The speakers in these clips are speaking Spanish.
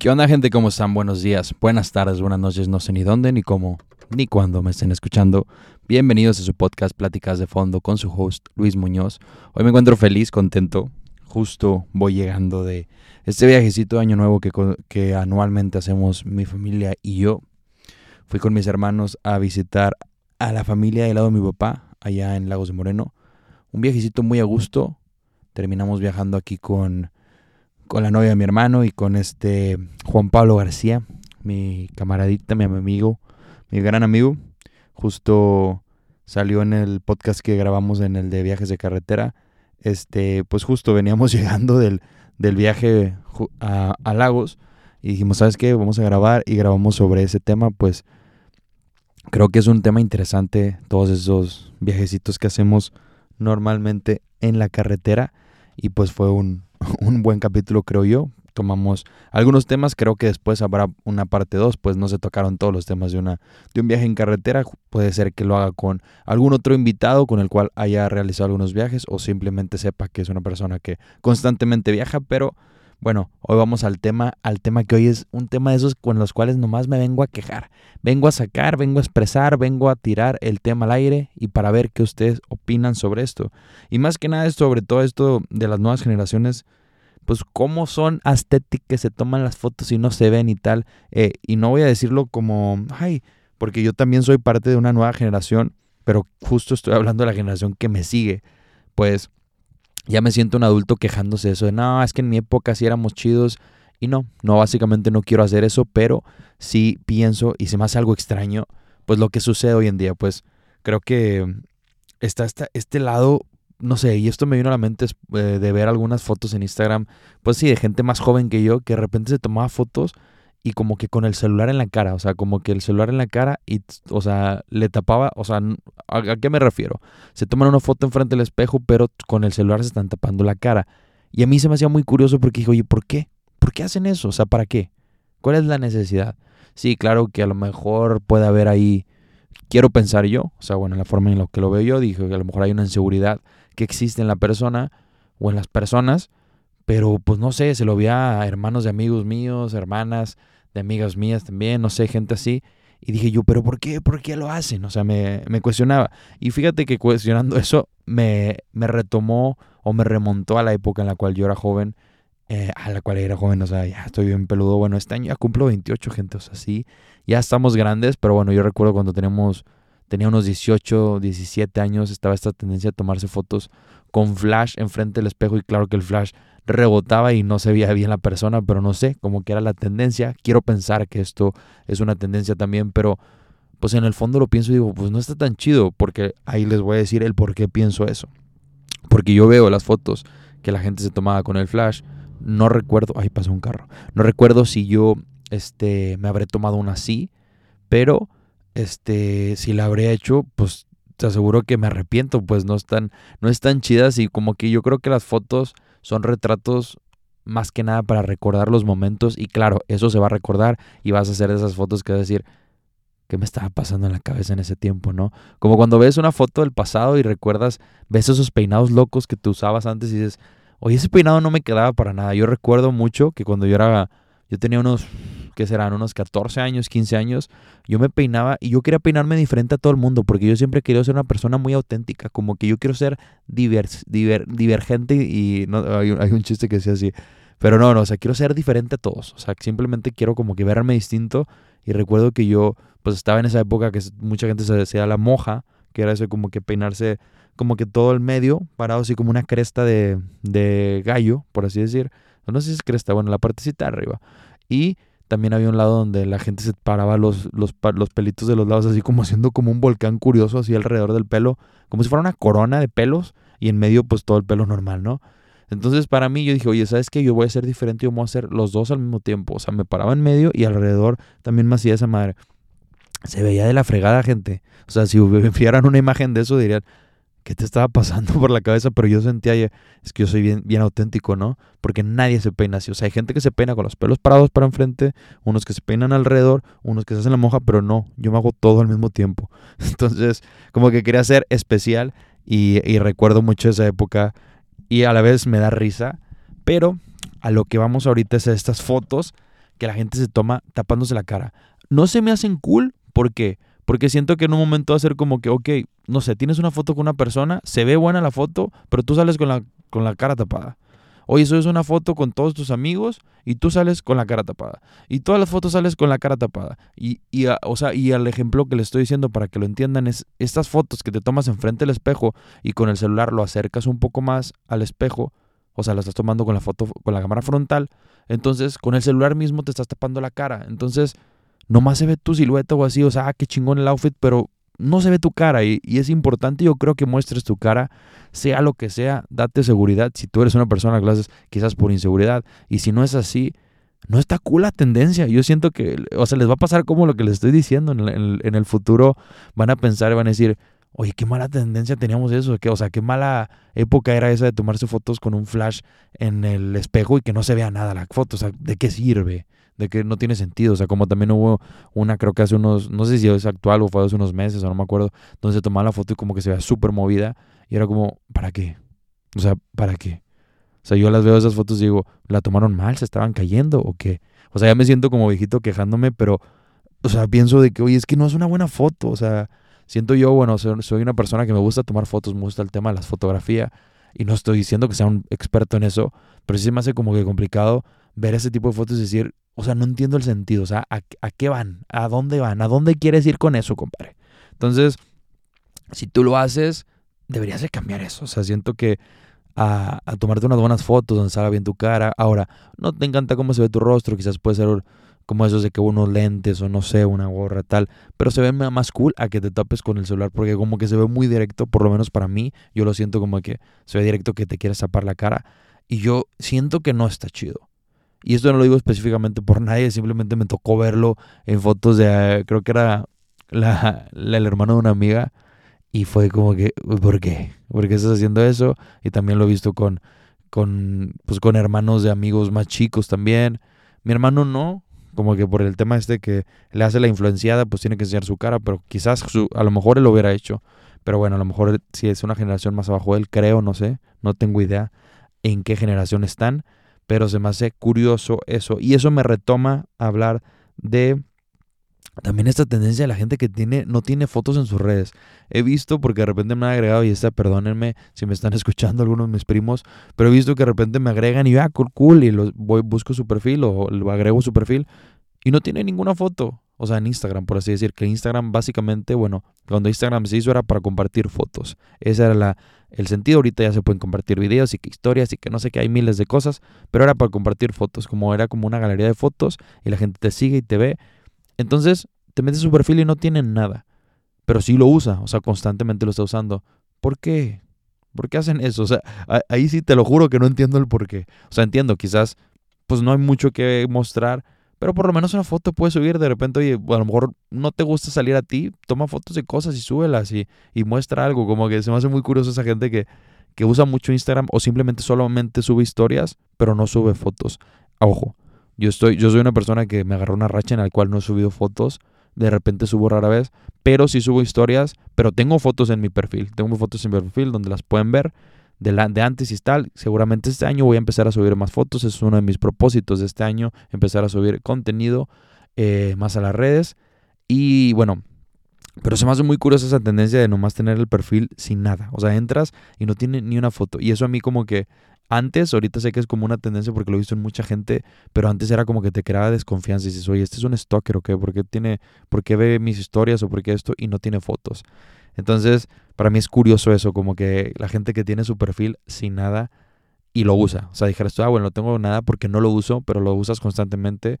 ¿Qué onda gente? ¿Cómo están? Buenos días, buenas tardes, buenas noches, no sé ni dónde, ni cómo, ni cuándo me estén escuchando. Bienvenidos a su podcast Pláticas de Fondo con su host Luis Muñoz. Hoy me encuentro feliz, contento. Justo voy llegando de este viajecito de Año Nuevo que, que anualmente hacemos mi familia y yo. Fui con mis hermanos a visitar a la familia del lado de mi papá, allá en Lagos de Moreno. Un viajecito muy a gusto. Terminamos viajando aquí con con la novia de mi hermano y con este Juan Pablo García, mi camaradita, mi amigo, mi gran amigo. Justo salió en el podcast que grabamos en el de viajes de carretera. Este, pues justo veníamos llegando del, del viaje a, a, Lagos y dijimos, ¿sabes qué? Vamos a grabar y grabamos sobre ese tema. Pues creo que es un tema interesante, todos esos viajecitos que hacemos normalmente en la carretera. Y pues fue un, un buen capítulo, creo yo. Tomamos algunos temas, creo que después habrá una parte 2, pues no se tocaron todos los temas de, una, de un viaje en carretera. Puede ser que lo haga con algún otro invitado con el cual haya realizado algunos viajes o simplemente sepa que es una persona que constantemente viaja, pero bueno, hoy vamos al tema, al tema que hoy es un tema de esos con los cuales nomás me vengo a quejar. Vengo a sacar, vengo a expresar, vengo a tirar el tema al aire y para ver qué ustedes opinan sobre esto. Y más que nada sobre todo esto de las nuevas generaciones, pues cómo son que se toman las fotos y no se ven y tal. Eh, y no voy a decirlo como, ay, porque yo también soy parte de una nueva generación, pero justo estoy hablando de la generación que me sigue. Pues ya me siento un adulto quejándose de eso, de no, es que en mi época sí éramos chidos. Y no, no, básicamente no quiero hacer eso, pero sí pienso y se me hace algo extraño, pues lo que sucede hoy en día, pues creo que está, este lado, no sé, y esto me vino a la mente eh, de ver algunas fotos en Instagram, pues sí, de gente más joven que yo, que de repente se tomaba fotos y como que con el celular en la cara, o sea, como que el celular en la cara y, o sea, le tapaba, o sea, ¿a, qué me refiero? Se toman una foto enfrente del espejo, pero con el celular se están tapando la cara. Y a mí se me hacía muy curioso porque dije, oye, ¿por qué? ¿Por qué hacen eso? O sea, ¿para qué? ¿Cuál es la necesidad? Sí, claro que a lo mejor puede haber ahí, quiero pensar yo, o sea, bueno, la forma en la que lo veo yo, dije que a lo mejor hay una inseguridad que existe en la persona o en las personas pero pues no sé, se lo vi a hermanos de amigos míos, hermanas de amigas mías también, no sé, gente así. Y dije yo, pero ¿por qué? ¿Por qué lo hacen? O sea, me, me cuestionaba. Y fíjate que cuestionando eso me, me, retomó o me remontó a la época en la cual yo era joven, eh, a la cual era joven, o sea, ya estoy bien peludo. Bueno, este año ya cumplo 28, gente, o sea, sí, ya estamos grandes, pero bueno, yo recuerdo cuando teníamos, tenía unos 18, 17 años, estaba esta tendencia a tomarse fotos con flash enfrente del espejo y claro que el flash rebotaba y no se veía bien la persona, pero no sé, como que era la tendencia. Quiero pensar que esto es una tendencia también, pero pues en el fondo lo pienso y digo, pues no está tan chido, porque ahí les voy a decir el por qué pienso eso. Porque yo veo las fotos que la gente se tomaba con el flash, no recuerdo, ahí pasó un carro, no recuerdo si yo este, me habré tomado una así, pero este, si la habré hecho, pues te aseguro que me arrepiento, pues no están, no están chidas y como que yo creo que las fotos son retratos más que nada para recordar los momentos y claro, eso se va a recordar y vas a hacer esas fotos que vas a decir, ¿qué me estaba pasando en la cabeza en ese tiempo, no? Como cuando ves una foto del pasado y recuerdas, ves esos peinados locos que tú usabas antes y dices, oye, ese peinado no me quedaba para nada. Yo recuerdo mucho que cuando yo era, yo tenía unos que serán unos 14 años, 15 años, yo me peinaba y yo quería peinarme diferente a todo el mundo porque yo siempre quería ser una persona muy auténtica, como que yo quiero ser divers, divergente y no, hay, un chiste que decía así, pero no, no, o sea, quiero ser diferente a todos, o sea, simplemente quiero como que verme distinto y recuerdo que yo pues estaba en esa época que mucha gente se decía la moja, que era eso como que peinarse como que todo el medio, parado así como una cresta de, de gallo, por así decir. No sé si es cresta, bueno, la partecita arriba. Y también había un lado donde la gente se paraba los, los, los, pelitos de los lados, así como haciendo como un volcán curioso, así alrededor del pelo, como si fuera una corona de pelos, y en medio, pues todo el pelo normal, ¿no? Entonces, para mí, yo dije, oye, ¿sabes qué? Yo voy a ser diferente, yo voy a hacer los dos al mismo tiempo. O sea, me paraba en medio y alrededor también me hacía esa madre. Se veía de la fregada, gente. O sea, si vieran una imagen de eso, dirían, qué te estaba pasando por la cabeza, pero yo sentía, es que yo soy bien, bien auténtico, ¿no? Porque nadie se peina así. O sea, hay gente que se peina con los pelos parados para enfrente, unos que se peinan alrededor, unos que se hacen la moja, pero no, yo me hago todo al mismo tiempo. Entonces, como que quería ser especial y, y recuerdo mucho esa época y a la vez me da risa, pero a lo que vamos ahorita es a estas fotos que la gente se toma tapándose la cara. No se me hacen cool, ¿por qué? Porque siento que en un momento va a ser como que, ok, no sé, tienes una foto con una persona, se ve buena la foto, pero tú sales con la, con la cara tapada. Oye, eso es una foto con todos tus amigos y tú sales con la cara tapada. Y todas las fotos sales con la cara tapada. Y, y o sea, y el ejemplo que le estoy diciendo para que lo entiendan es estas fotos que te tomas enfrente del espejo y con el celular lo acercas un poco más al espejo. O sea, lo estás tomando con la foto, con la cámara frontal. Entonces, con el celular mismo te estás tapando la cara. Entonces, nomás se ve tu silueta o así. O sea, ah, qué chingón el outfit, pero no se ve tu cara y, es importante yo creo que muestres tu cara, sea lo que sea, date seguridad. Si tú eres una persona que lo haces quizás por inseguridad y si no es así, no está cool la tendencia. Yo siento que, o sea, les va a pasar como lo que les estoy diciendo. En el, en el futuro van a pensar y van a decir, oye, qué mala tendencia teníamos eso. o sea, qué mala época era esa de tomarse fotos con un flash en el espejo y que no se vea nada la foto. O sea, ¿de qué sirve? De que no tiene sentido. O sea, como también hubo una, creo que hace unos, no sé si es actual o fue hace unos meses o no me acuerdo, donde se tomaba la foto y como que se veía súper movida y era como, ¿para qué? O sea, ¿para qué? O sea, yo las veo esas fotos y digo, ¿la tomaron mal? ¿Se estaban cayendo o qué? O sea, ya me siento como viejito quejándome, pero, o sea, pienso de que, oye, es que no es una buena foto. O sea, siento yo, bueno, soy una persona que me gusta tomar fotos, me gusta el tema de la fotografía y no estoy diciendo que sea un experto en eso, pero sí se me hace como que complicado ver ese tipo de fotos y decir, o sea, no entiendo el sentido. O sea, ¿a, qué van? ¿A dónde van? ¿A dónde quieres ir con eso, compadre? Entonces, si tú lo haces, deberías de cambiar eso. O sea, siento que a, tomarte unas buenas fotos donde salga bien tu cara. Ahora, no te encanta cómo se ve tu rostro, quizás puede ser como esos de que unos lentes o no sé, una gorra tal, pero se ve más cool a que te tapes con el celular porque como que se ve muy directo, por lo menos para mí, yo lo siento como que se ve directo que te quieres tapar la cara y yo siento que no está chido. Y esto no lo digo específicamente por nadie, simplemente me tocó verlo en fotos de, creo que era la, el hermano de una amiga. Y fue como que, ¿por qué? ¿Por qué estás haciendo eso? Y también lo he visto con, con, pues con hermanos de amigos más chicos también. Mi hermano no, como que por el tema este que le hace la influenciada, pues tiene que enseñar su cara, pero quizás a lo mejor él lo hubiera hecho. Pero bueno, a lo mejor si es una generación más abajo de él, creo, no sé, no tengo idea en qué generación están pero se me hace curioso eso. Y eso me retoma a hablar de también esta tendencia de la gente que tiene, no tiene fotos en sus redes. He visto, porque de repente me han agregado, y esta, perdónenme si me están escuchando algunos de mis primos, pero he visto que de repente me agregan y yo, ah, cool, cool, y los voy, busco su perfil o lo agrego su perfil y no tiene ninguna foto. O sea, en Instagram, por así decir, que Instagram básicamente, bueno, cuando Instagram se hizo era para compartir fotos. Ese era la, el sentido. Ahorita ya se pueden compartir videos y que historias y que no sé qué, hay miles de cosas, pero era para compartir fotos, como era como una galería de fotos y la gente te sigue y te ve. Entonces, te metes su perfil y no tiene nada, pero sí lo usa, o sea, constantemente lo está usando. ¿Por qué? ¿Por qué hacen eso? O sea, ahí sí te lo juro que no entiendo el por qué. O sea, entiendo, quizás pues no hay mucho que mostrar, pero por lo menos una foto puedes subir de repente, oye, a lo mejor no te gusta salir a ti, toma fotos de cosas y súbelas y, y muestra algo. Como que se me hace muy curioso esa gente que, que usa mucho Instagram o simplemente solamente sube historias, pero no sube fotos. Ojo, yo, estoy, yo soy una persona que me agarró una racha en la cual no he subido fotos. De repente subo rara vez, pero sí subo historias, pero tengo fotos en mi perfil. Tengo fotos en mi perfil donde las pueden ver de, antes y tal. Seguramente este año voy a empezar a subir más fotos. Es uno de mis propósitos de este año, empezar a subir contenido eh, más a las redes. Y bueno, pero se me hace muy curiosa esa tendencia de nomás tener el perfil sin nada. O sea, entras y no tiene ni una foto. Y eso a mí como que antes, ahorita sé que es como una tendencia porque lo he visto en mucha gente, pero antes era como que te creaba desconfianza y dices, oye, este es un stalker o qué, ¿por tiene, por qué ve mis historias o por qué esto y no tiene fotos? Entonces, para mí es curioso eso, como que la gente que tiene su perfil sin nada y lo usa. O sea, dijeras tú, ah, bueno, no tengo nada porque no lo uso, pero lo usas constantemente.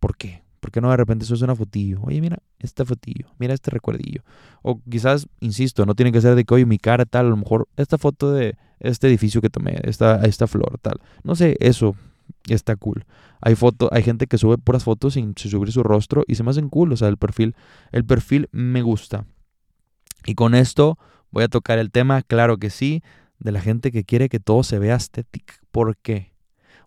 ¿Por qué? ¿Por qué no de repente eso es una fotillo? Oye, mira, esta fotillo, mira este recuerdillo. O quizás, insisto, no tiene que ser de que, oye, mi cara tal, a lo mejor esta foto de este edificio que tomé, esta, esta flor tal. No sé, eso está cool. Hay foto, hay gente que sube puras fotos sin, sin subir su rostro y se me hacen cool. O sea, el perfil, el perfil me gusta. Y con esto voy a tocar el tema, claro que sí, de la gente que quiere que todo se vea estético. ¿Por qué?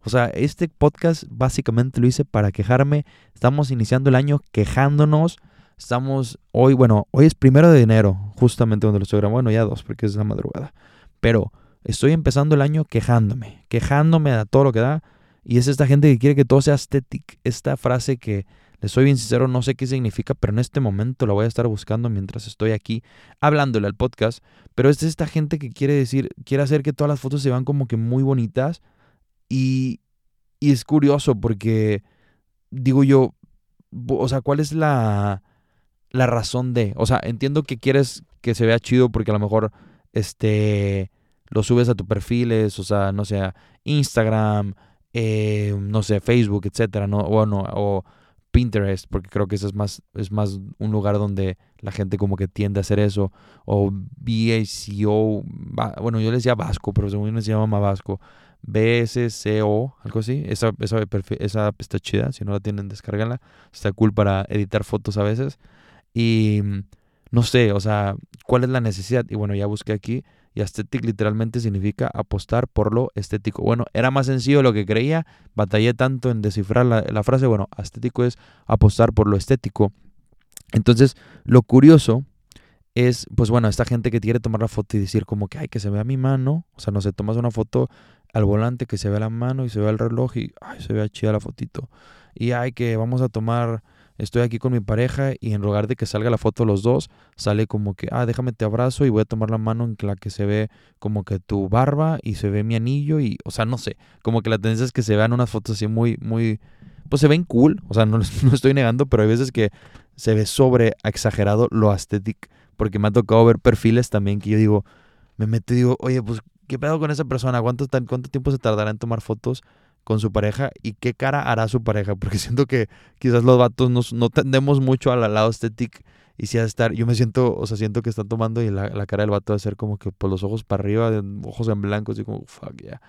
O sea, este podcast básicamente lo hice para quejarme. Estamos iniciando el año quejándonos. Estamos hoy, bueno, hoy es primero de enero, justamente donde lo estoy grabando. Bueno, ya dos, porque es la madrugada. Pero estoy empezando el año quejándome, quejándome a todo lo que da. Y es esta gente que quiere que todo sea estético. Esta frase que, les soy bien sincero, no sé qué significa, pero en este momento la voy a estar buscando mientras estoy aquí hablándole al podcast. Pero es esta gente que quiere decir, quiere hacer que todas las fotos se vean como que muy bonitas. Y, y es curioso porque, digo yo, o sea, ¿cuál es la, la razón de? O sea, entiendo que quieres que se vea chido porque a lo mejor, este, lo subes a tus perfiles, o sea, no sé, Instagram, eh, no sé, Facebook, etcétera, ¿no? O, no, o Pinterest, porque creo que eso es más, es más un lugar donde la gente como que tiende a hacer eso. O BACO, bueno, yo les decía Vasco, pero según yo se llama Vasco. BSCO, algo así. Esa, esa, esa está chida, si no la tienen, descárganla. Está cool para editar fotos a veces. Y no sé, o sea, ¿cuál es la necesidad? Y bueno, ya busqué aquí y aesthetic literalmente significa apostar por lo estético. Bueno, era más sencillo lo que creía, batallé tanto en descifrar la, frase, bueno, estético es apostar por lo estético. Entonces, lo curioso es, pues bueno, esta gente que quiere tomar la foto y decir como que, ay, que se vea mi mano, o sea, no sé, tomas una foto al volante que se vea la mano y se vea el reloj y, ay, se vea chida la fotito. Y, ay, que vamos a tomar estoy aquí con mi pareja y en lugar de que salga la foto los dos, sale como que, ah, déjame te abrazo y voy a tomar la mano en la que se ve como que tu barba y se ve mi anillo y, o sea, no sé, como que la tendencia es que se vean unas fotos así muy, muy, pues se ven cool, o sea, no, no estoy negando, pero hay veces que se ve sobre exagerado lo estético, porque me ha tocado ver perfiles también que yo digo, me meto y digo, oye, pues, ¿qué pedo con esa persona? ¿Cuánto, cuánto tiempo se tardará en tomar fotos? Con su pareja y qué cara hará su pareja, porque siento que quizás los vatos nos, no tendemos mucho al lado estético y si a estar, yo me siento, o sea, siento que están tomando y la, cara del vato va a ser como que por los ojos para arriba, de ojos en blanco, así como, fuck, ya,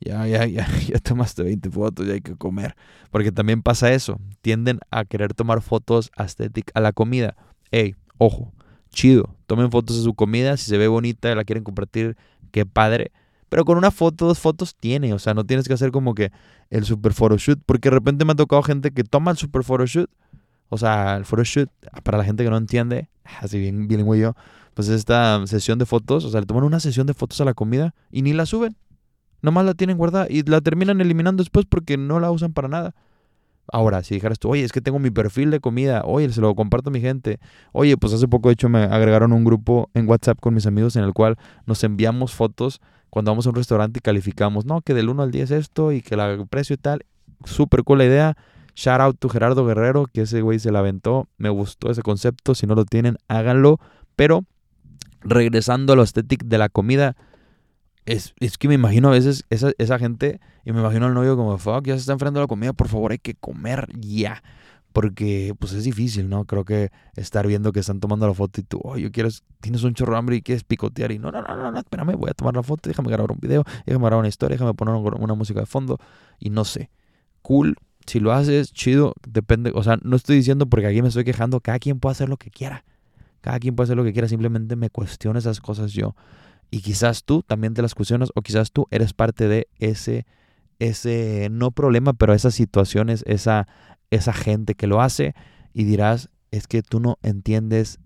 ya, ya, ya, ya tomaste 20 fotos, ya hay que comer, porque también pasa eso, tienden a querer tomar fotos estéticas a la comida, ey, ojo, chido, tomen fotos de su comida, si se ve bonita la quieren compartir, qué padre, pero con una foto, dos fotos tiene. O sea, no tienes que hacer como que el super photoshoot. Porque de repente me ha tocado gente que toma el super photoshoot. O sea, el photoshoot, para la gente que no entiende, así bien bilingüe yo, pues esta sesión de fotos, o sea, le toman una sesión de fotos a la comida y ni la suben. Nomás la tienen guardada y la terminan eliminando después porque no la usan para nada. Ahora, si dijeras tú, oye, es que tengo mi perfil de comida, oye, se lo comparto a mi gente. Oye, pues hace poco, de hecho, me agregaron un grupo en WhatsApp con mis amigos en el cual nos enviamos fotos cuando vamos a un restaurante y calificamos, no, que del 1 al 10 esto y que el precio y tal. Súper cool la idea. Shout out to Gerardo Guerrero, que ese güey se la aventó. Me gustó ese concepto. Si no lo tienen, háganlo. Pero regresando a lo estético de la comida, es, es, que me imagino a veces esa, esa gente y me imagino al novio como, fuck, ya se está enfrentando la comida, por favor, hay que comer ya porque pues es difícil, ¿no? Creo que estar viendo que están tomando la foto y tú, oh, yo quiero, tienes un chorro hambre y quieres picotear y no, no, no, no, espérame, voy a tomar la foto, déjame grabar un video, déjame grabar una historia, déjame poner una música de fondo y no sé, cool, si lo haces, chido, depende, o sea, no estoy diciendo porque aquí me estoy quejando, cada quien puede hacer lo que quiera, cada quien puede hacer lo que quiera, simplemente me cuestiono esas cosas yo y quizás tú también te las cuestionas o quizás tú eres parte de ese ese no problema, pero esas situaciones, esa esa gente que lo hace y dirás, es que tú no entiendes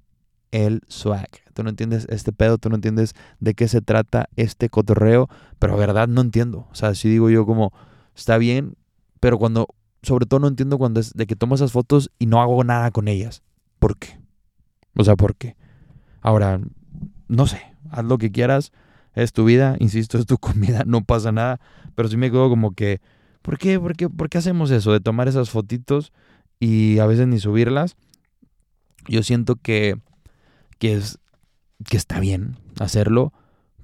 el swag, tú no entiendes este pedo, tú no entiendes de qué se trata este cotorreo, pero verdad no entiendo. O sea, si digo yo como, está bien, pero cuando, sobre todo no entiendo cuando es de que tomo esas fotos y no hago nada con ellas. ¿Por qué? O sea, ¿por qué? Ahora, no sé, haz lo que quieras, es tu vida, insisto, es tu comida, no pasa nada, pero sí me quedo como que ¿Por qué? ¿Por qué, ¿Por qué hacemos eso de tomar esas fotitos y a veces ni subirlas? Yo siento que, que, es, que está bien hacerlo,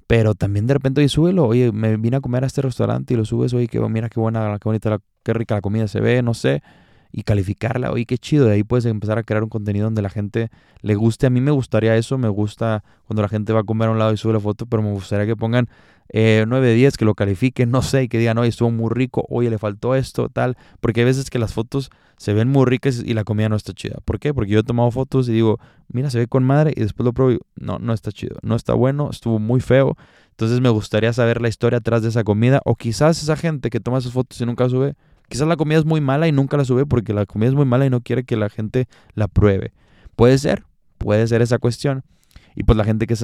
pero también de repente, oye, súbelo. Oye, me vine a comer a este restaurante y lo subes. Oye, que, mira qué buena, qué bonita, qué rica la comida se ve, no sé y calificarla. Oye, qué chido. De ahí puedes empezar a crear un contenido donde la gente le guste. A mí me gustaría eso. Me gusta cuando la gente va a comer a un lado y sube la foto, pero me gustaría que pongan eh, 9 de 10, que lo califiquen, no sé, y que digan, oye, estuvo muy rico, oye, le faltó esto, tal. Porque hay veces que las fotos se ven muy ricas y la comida no está chida. ¿Por qué? Porque yo he tomado fotos y digo, mira, se ve con madre y después lo pruebo y no, no está chido, no está bueno, estuvo muy feo. Entonces me gustaría saber la historia atrás de esa comida. O quizás esa gente que toma esas fotos y nunca sube, Quizás la comida es muy mala y nunca la sube porque la comida es muy mala y no quiere que la gente la pruebe. Puede ser, puede ser esa cuestión. Y pues la gente que,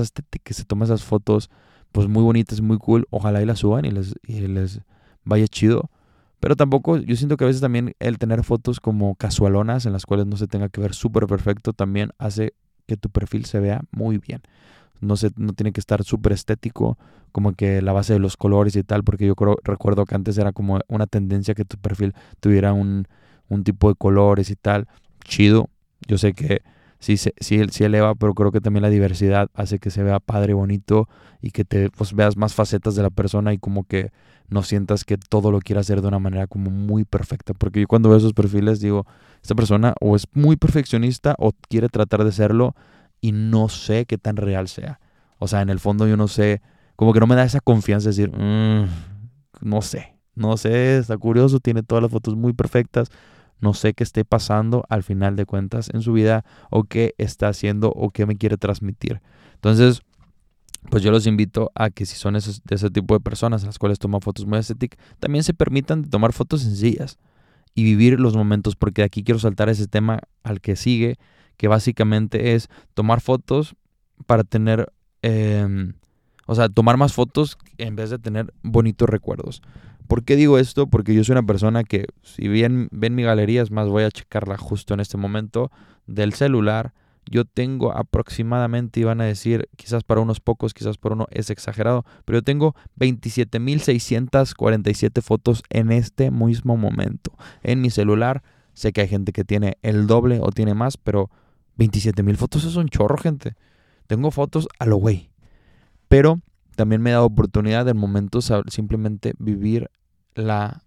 que se toma esas fotos pues muy bonitas, muy cool, ojalá y las suban y les, y les vaya chido. Pero tampoco, yo siento que a veces también el tener fotos como casualonas en las cuales no se tenga que ver súper perfecto también hace que tu perfil se vea muy bien. No, se, no tiene que estar súper estético, como que la base de los colores y tal, porque yo creo, recuerdo que antes era como una tendencia que tu perfil tuviera un, un tipo de colores y tal. Chido. Yo sé que sí, sí, sí eleva, pero creo que también la diversidad hace que se vea padre, bonito y que te pues, veas más facetas de la persona y como que no sientas que todo lo quiera hacer de una manera como muy perfecta. Porque yo cuando veo esos perfiles digo, esta persona o es muy perfeccionista o quiere tratar de serlo y no sé qué tan real sea. O sea, en el fondo yo no sé, como que no me da esa confianza de decir, mm, no sé, no sé, está curioso, tiene todas las fotos muy perfectas, no sé qué esté pasando al final de cuentas en su vida o qué está haciendo o qué me quiere transmitir. Entonces, pues yo los invito a que si son esos, de ese tipo de personas las cuales toman fotos muy estéticas, también se permitan tomar fotos sencillas y vivir los momentos, porque aquí quiero saltar ese tema al que sigue, que básicamente es tomar fotos para tener, em, o sea, tomar más fotos en vez de tener bonitos recuerdos. ¿Por qué digo esto? Porque yo soy una persona que, si bien ven mi galería, es más, voy a checarla justo en este momento, del celular, yo tengo aproximadamente, iban a decir, quizás para unos pocos, quizás para uno es exagerado, pero yo tengo 27.647 fotos en este mismo momento. En mi celular, sé que hay gente que tiene el doble o tiene más, pero 27.000 fotos es un chorro, gente. Tengo fotos a lo güey. Pero también me he dado oportunidad en momentos simplemente vivir la,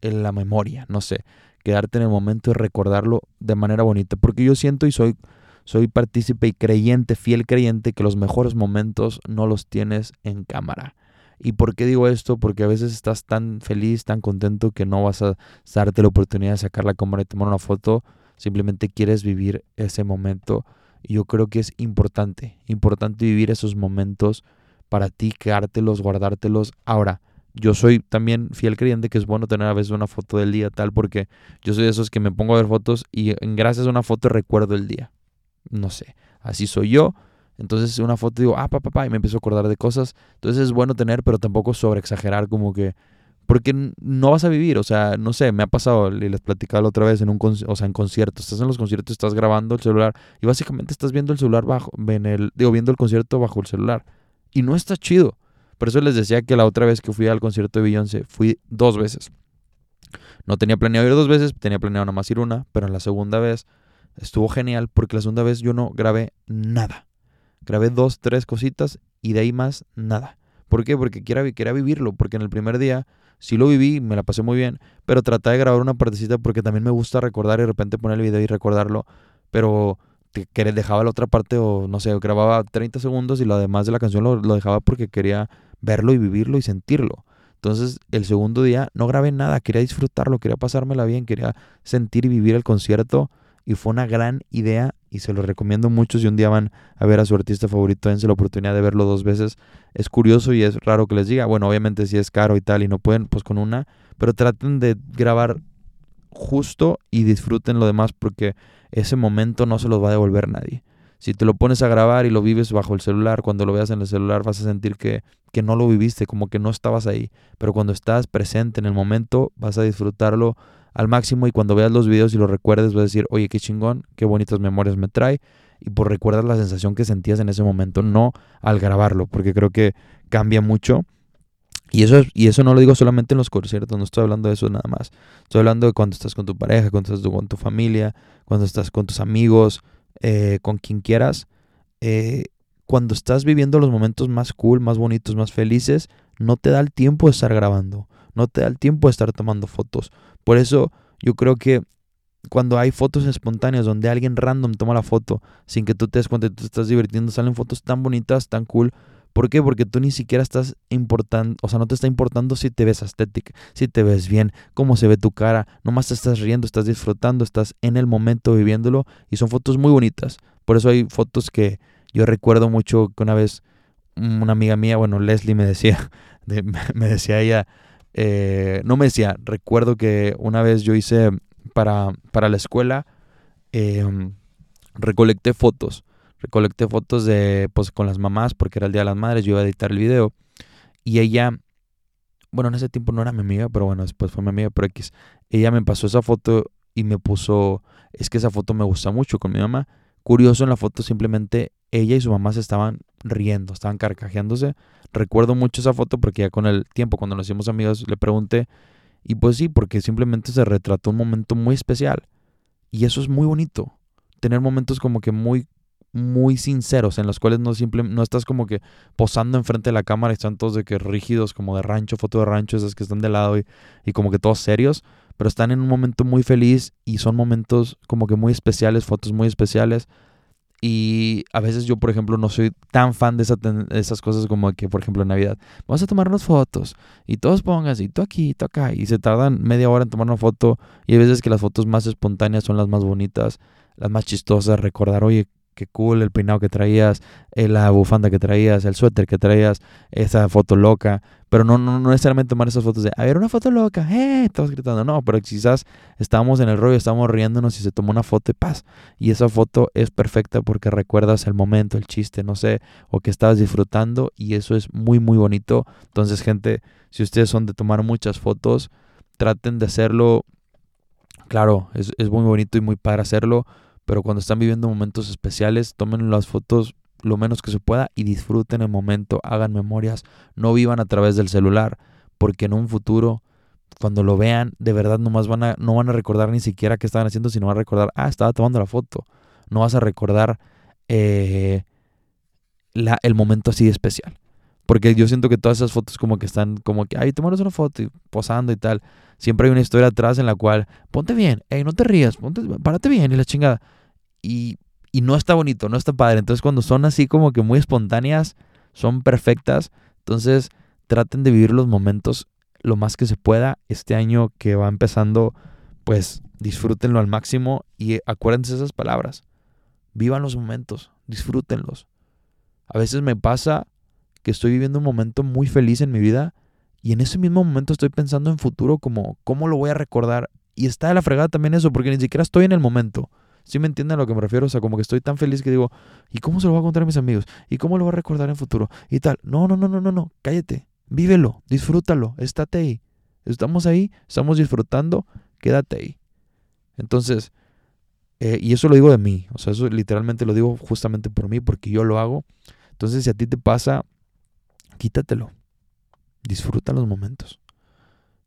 en la memoria, no sé, quedarte en el momento y recordarlo de manera bonita, porque yo siento y soy, soy partícipe y creyente, fiel creyente, que los mejores momentos no los tienes en cámara. ¿Y por qué digo esto? Porque a veces estás tan feliz, tan contento que no vas a darte la oportunidad de sacar la cámara y tomar una foto, simplemente quieres vivir ese momento. Y yo creo que es importante, importante vivir esos momentos para ti, quedártelos, guardártelos. Ahora, yo soy también fiel creyente que es bueno tener a veces una foto del día tal porque yo soy de esos que me pongo a ver fotos y gracias a una foto recuerdo el día. No sé, así soy yo. Entonces una foto digo, ah, papá, pa, y me empiezo a acordar de cosas. Entonces es bueno tener, pero tampoco sobre exagerar como que... Porque no vas a vivir, o sea, no sé, me ha pasado, y les platicaba la otra vez en un o sea, en conciertos, estás en los conciertos, estás grabando el celular y básicamente estás viendo el celular bajo, el, digo, viendo el concierto bajo el celular. Y no está chido. Por eso les decía que la otra vez que fui al concierto de Beyoncé, fui dos veces. No tenía planeado ir dos veces, tenía planeado nada más ir una, pero en la segunda vez estuvo genial porque la segunda vez yo no grabé nada. Grabé dos, tres cositas y de ahí más nada. ¿Por qué? Porque quería, quería vivirlo, porque en el primer día sí lo viví, me la pasé muy bien, pero traté de grabar una partecita porque también me gusta recordar y de repente poner el video y recordarlo, pero que dejaba la otra parte o no sé, grababa 30 segundos y lo demás de la canción lo, dejaba porque quería verlo y vivirlo y sentirlo. Entonces el segundo día no grabé nada, quería disfrutarlo, quería pasármela bien, quería sentir y vivir el concierto y fue una gran idea y se lo recomiendo mucho si un día van a ver a su artista favorito, dense la oportunidad de verlo dos veces. Es curioso y es raro que les diga, bueno, obviamente si es caro y tal y no pueden, pues con una, pero traten de grabar justo y disfruten lo demás porque ese momento no se los va a devolver nadie. Si te lo pones a grabar y lo vives bajo el celular, cuando lo veas en el celular vas a sentir que, que no lo viviste, como que no estabas ahí. Pero cuando estás presente en el momento, vas a disfrutarlo al máximo y cuando veas los videos y lo recuerdes vas a decir, oye, qué chingón, qué bonitas memorias me trae. Y por recuerdas la sensación que sentías en ese momento, no al grabarlo, porque creo que cambia mucho y eso, y eso no lo digo solamente en los conciertos, no estoy hablando de eso nada más. Estoy hablando de cuando estás con tu pareja, cuando estás con tu familia, cuando estás con tus amigos, eh, con quien quieras. Eh, cuando estás viviendo los momentos más cool, más bonitos, más felices, no te da el tiempo de estar grabando, no te da el tiempo de estar tomando fotos. Por eso yo creo que cuando hay fotos espontáneas donde alguien random toma la foto sin que tú te des cuenta, tú te estás divirtiendo, salen fotos tan bonitas, tan cool, ¿Por qué? Porque tú ni siquiera estás importando, o sea, no te está importando si te ves estética, si te ves bien, cómo se ve tu cara, nomás te estás riendo, estás disfrutando, estás en el momento viviéndolo y son fotos muy bonitas. Por eso hay fotos que yo recuerdo mucho que una vez una amiga mía, bueno, Leslie me decía, me decía ella, eh, no me decía, recuerdo que una vez yo hice para, para la escuela, em, recolecté fotos recolecté fotos de, pues, con las mamás porque era el Día de las Madres, yo iba a editar el video. Y ella, bueno, en ese tiempo no era mi amiga, pero bueno, después fue mi amiga, pero X. Ella me pasó esa foto y me puso, es que esa foto me gusta mucho con mi mamá. Curioso en la foto simplemente ella y su mamá se estaban riendo, estaban carcajeándose. Recuerdo mucho esa foto porque ya con el tiempo, cuando nos hicimos amigos, le pregunté. Y pues sí, porque simplemente se retrató un momento muy especial. Y eso es muy bonito. Tener momentos como que muy, muy sinceros, en los cuales no, simple, no estás como que posando enfrente de la cámara y están todos de que rígidos, como de rancho, foto de rancho, esas que están de lado y, y como que todos serios. Pero están en un momento muy feliz y son momentos como que muy especiales, fotos muy especiales y a veces yo, por ejemplo, no soy tan fan de, esas cosas como que, por ejemplo, en Navidad, vamos a tomar unas fotos y todos pongan así, tú aquí, tú acá, y se tardan media hora en tomar una foto. Y hay veces que las fotos más espontáneas son las más bonitas, las más chistosas. Recordar, oye, qué cool el peinado que traías, eh, la bufanda que traías, el suéter que traías, esa foto loca. Pero no, no, no necesariamente tomar esas fotos de, a ver, una foto loca, eh, todos gritando. No, pero quizás estábamos en el rollo, estábamos riéndonos y se tomó una foto de paz. Y esa foto es perfecta porque recuerdas el momento, el chiste, no sé, o que estabas disfrutando y eso es muy, muy bonito. Entonces, gente, si ustedes son de tomar muchas fotos, traten de hacerlo. Claro, es, es muy bonito y muy padre hacerlo pero cuando están viviendo momentos especiales, tomen las fotos lo menos que se pueda y disfruten el momento, hagan memorias, no vivan a través del celular, porque en un futuro, cuando lo vean, de verdad nomás van a, no van a recordar ni siquiera qué estaban haciendo, sino van a recordar, ah, estaba tomando la foto. No vas a recordar eh, la, el momento así especial. Porque yo siento que todas esas fotos como que están como que, ay, tomamos una foto y posando y tal. Siempre hay una historia atrás en la cual, ponte bien, hey, no te rías, ponte, párate bien y la chingada y, no está bonito, no está padre. Entonces cuando son así como que muy espontáneas, son perfectas. Entonces traten de vivir los momentos lo más que se pueda. Este año que va empezando, pues disfrútenlo al máximo y acuérdense esas palabras. Vivan los momentos, disfrútenlos. A veces me pasa que estoy viviendo un momento muy feliz en mi vida y en ese mismo momento estoy pensando en futuro como cómo lo voy a recordar. Y está de la fregada también eso, porque ni siquiera estoy en el momento. ¿Sí me entienden a lo que me refiero? O sea, como que estoy tan feliz que digo, ¿y cómo se lo voy a contar a mis amigos? ¿Y cómo lo voy a recordar en futuro? Y tal. No, no, no, no, no, no. Cállate. Vívelo. Disfrútalo. Estate ahí. Estamos ahí. Estamos disfrutando. Quédate ahí. Entonces, eh, y eso lo digo de mí. O sea, eso literalmente lo digo justamente por mí, porque yo lo hago. Entonces, si a ti te pasa, quítatelo. Disfruta los momentos.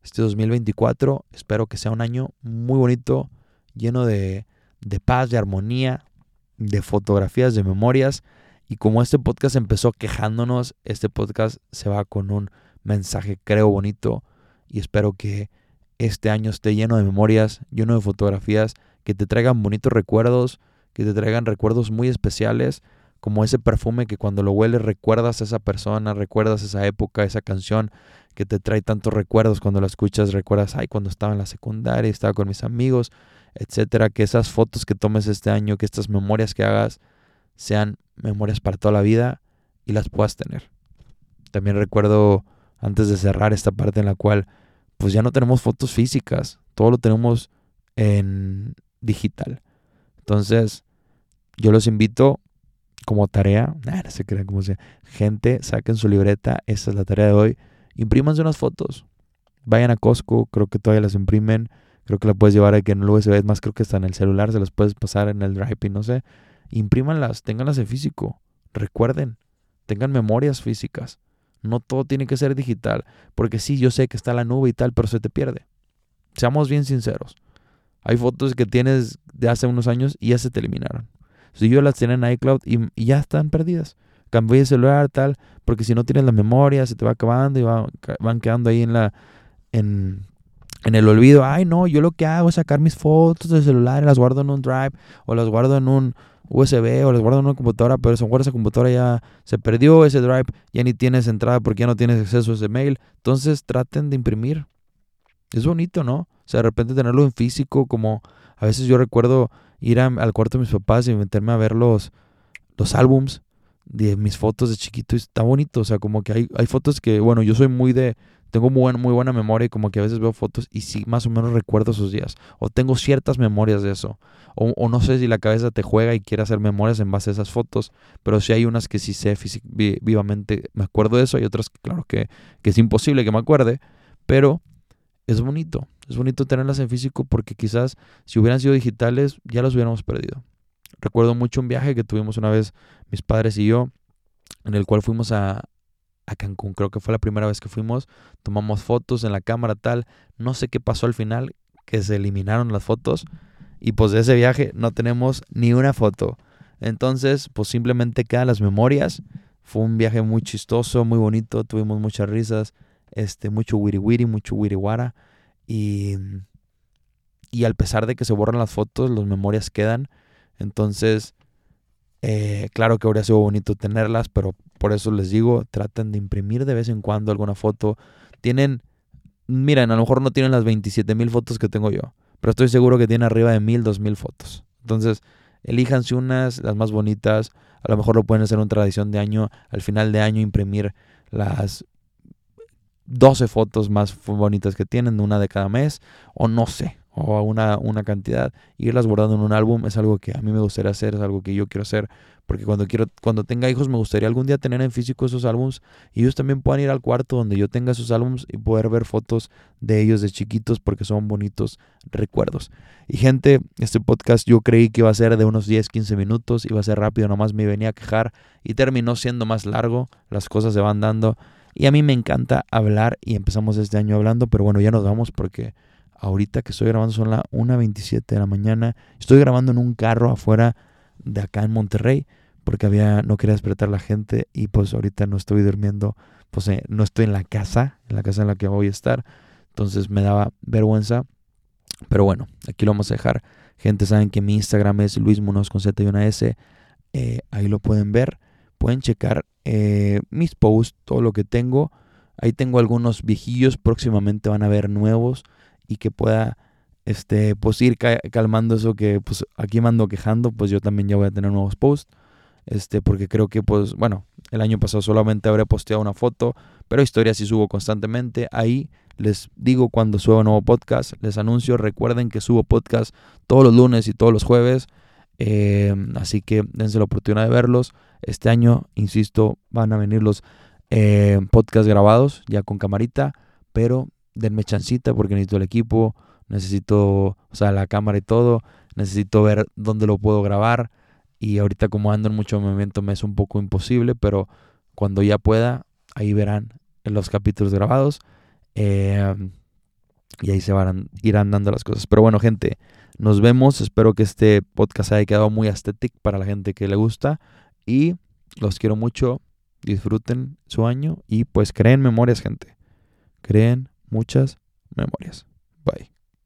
Este 2024 espero que sea un año muy bonito, lleno de de paz, de armonía, de fotografías, de memorias. Y como este podcast empezó quejándonos, este podcast se va con un mensaje, creo, bonito. Y espero que este año esté lleno de memorias, lleno de fotografías, que te traigan bonitos recuerdos, que te traigan recuerdos muy especiales, como ese perfume que cuando lo hueles recuerdas a esa persona, recuerdas esa época, esa canción que te trae tantos recuerdos cuando la escuchas, recuerdas, ay, cuando estaba en la secundaria, estaba con mis amigos, etcétera, que esas fotos que tomes este año, que estas memorias que hagas sean memorias para toda la vida y las puedas tener. También recuerdo antes de cerrar esta parte en la cual pues ya no tenemos fotos físicas, todo lo tenemos en digital. Entonces, yo los invito como tarea, no se crean como sea, gente, saquen su libreta, esa es la tarea de hoy, imprímanse unas fotos, vayan a Costco, creo que todavía las imprimen, Creo que la puedes llevar aquí en el USB. Es más, creo que está en el celular. Se las puedes pasar en el Drive y no sé. Imprímanlas, ténganlas en físico. Recuerden, tengan memorias físicas. No todo tiene que ser digital. Porque sí, yo sé que está la nube y tal, pero se te pierde. Seamos bien sinceros. Hay fotos que tienes de hace unos años y ya se te eliminaron. Si yo las tenía en iCloud y, ya están perdidas. Cambié de celular, tal, porque si no tienes la memoria, se te va acabando y van quedando ahí en la. En, en el olvido, ay no, yo lo que hago es sacar mis fotos del celular y las guardo en un drive o las guardo en un USB o las guardo en una computadora, pero esa computadora ya se perdió, ese drive ya ni tienes entrada porque ya no tienes acceso a ese mail. Entonces traten de imprimir. Es bonito, ¿no? O sea, de repente tenerlo en físico, como a veces yo recuerdo ir al cuarto de mis papás y meterme a ver los, los álbums de mis fotos de chiquito y está bonito. O sea, como que hay, hay fotos que, bueno, yo soy muy de, tengo muy, muy buena memoria y como que a veces veo fotos y sí más o menos recuerdo esos días. O tengo ciertas memorias de eso. O, no sé si la cabeza te juega y quiere hacer memorias en base a esas fotos. Pero sí hay unas que sí sé vivamente, me acuerdo de eso. Hay otras, claro, que, que es imposible que me acuerde. Pero es bonito, es bonito tenerlas en físico porque quizás si hubieran sido digitales ya las hubiéramos perdido. Recuerdo mucho un viaje que tuvimos una vez mis padres y yo, en el cual fuimos a, a Cancún. Creo que fue la primera vez que fuimos. Tomamos fotos en la cámara tal. No sé qué pasó al final, que se eliminaron las fotos. Y pues de ese viaje no tenemos ni una foto. Entonces, pues simplemente quedan las memorias. Fue un viaje muy chistoso, muy bonito. Tuvimos muchas risas, este, mucho wiri wiri, mucho wiri wara. Y, y al pesar de que se borran las fotos, las memorias quedan. Entonces, eh, claro que habría sido bonito tenerlas, pero por eso les digo, traten de imprimir de vez en cuando alguna foto. Tienen, miren, a lo mejor no tienen las 27 mil fotos que tengo yo, pero estoy seguro que tienen arriba de mil, dos mil fotos. Entonces, elíjanse unas, las más bonitas. A lo mejor lo pueden hacer una tradición de año, al final de año imprimir las 12 fotos más bonitas que tienen, una de cada mes, o no sé, o una, una cantidad, irlas guardando en un álbum es algo que a mí me gustaría hacer, es algo que yo quiero hacer, porque cuando quiero, cuando tenga hijos me gustaría algún día tener en físico esos álbums y ellos también puedan ir al cuarto donde yo tenga esos álbums y poder ver fotos de ellos de chiquitos porque son bonitos recuerdos. Y gente, este podcast yo creí que iba a ser de unos 10, 15 minutos, iba a ser rápido, nomás me venía a quejar y terminó siendo más largo, las cosas se van dando. Y a mí me encanta hablar y empezamos este año hablando, pero bueno, ya nos vamos porque Ahorita que estoy grabando son las 1.27 de la mañana. Estoy grabando en un carro afuera de acá en Monterrey porque había no quería despertar a la gente y pues ahorita no estoy durmiendo, pues eh, no estoy en la casa, en la casa en la que voy a estar. Entonces me daba vergüenza. Pero bueno, aquí lo vamos a dejar. Gente, saben que mi Instagram es Luis con Z y una S. Eh, ahí lo pueden ver. Pueden checar eh, mis posts, todo lo que tengo. Ahí tengo algunos viejillos. Próximamente van a ver nuevos y que pueda este, pues ir calmando eso que pues aquí me ando quejando, pues yo también ya voy a tener nuevos posts. Este, porque creo que pues, bueno, el año pasado solamente habré posteado una foto, pero historias sí subo constantemente. Ahí les digo cuando subo nuevo podcast, les anuncio, recuerden que subo podcast todos los lunes y todos los jueves. Eh, así que dense la oportunidad de verlos. Este año, insisto, van a venir los eh, podcasts grabados ya con camarita, pero denme chancita porque necesito el equipo, necesito, o sea, la cámara y todo, necesito ver dónde lo puedo grabar y ahorita como ando en mucho movimiento me es un poco imposible, pero cuando ya pueda, ahí verán los capítulos grabados em, y ahí se van irán dando las cosas. Pero bueno, gente, nos vemos. Espero que este podcast haya quedado muy estético para la gente que le gusta y los quiero mucho. Disfruten su año y pues creen memorias, gente. Creen muchas memorias. Bye.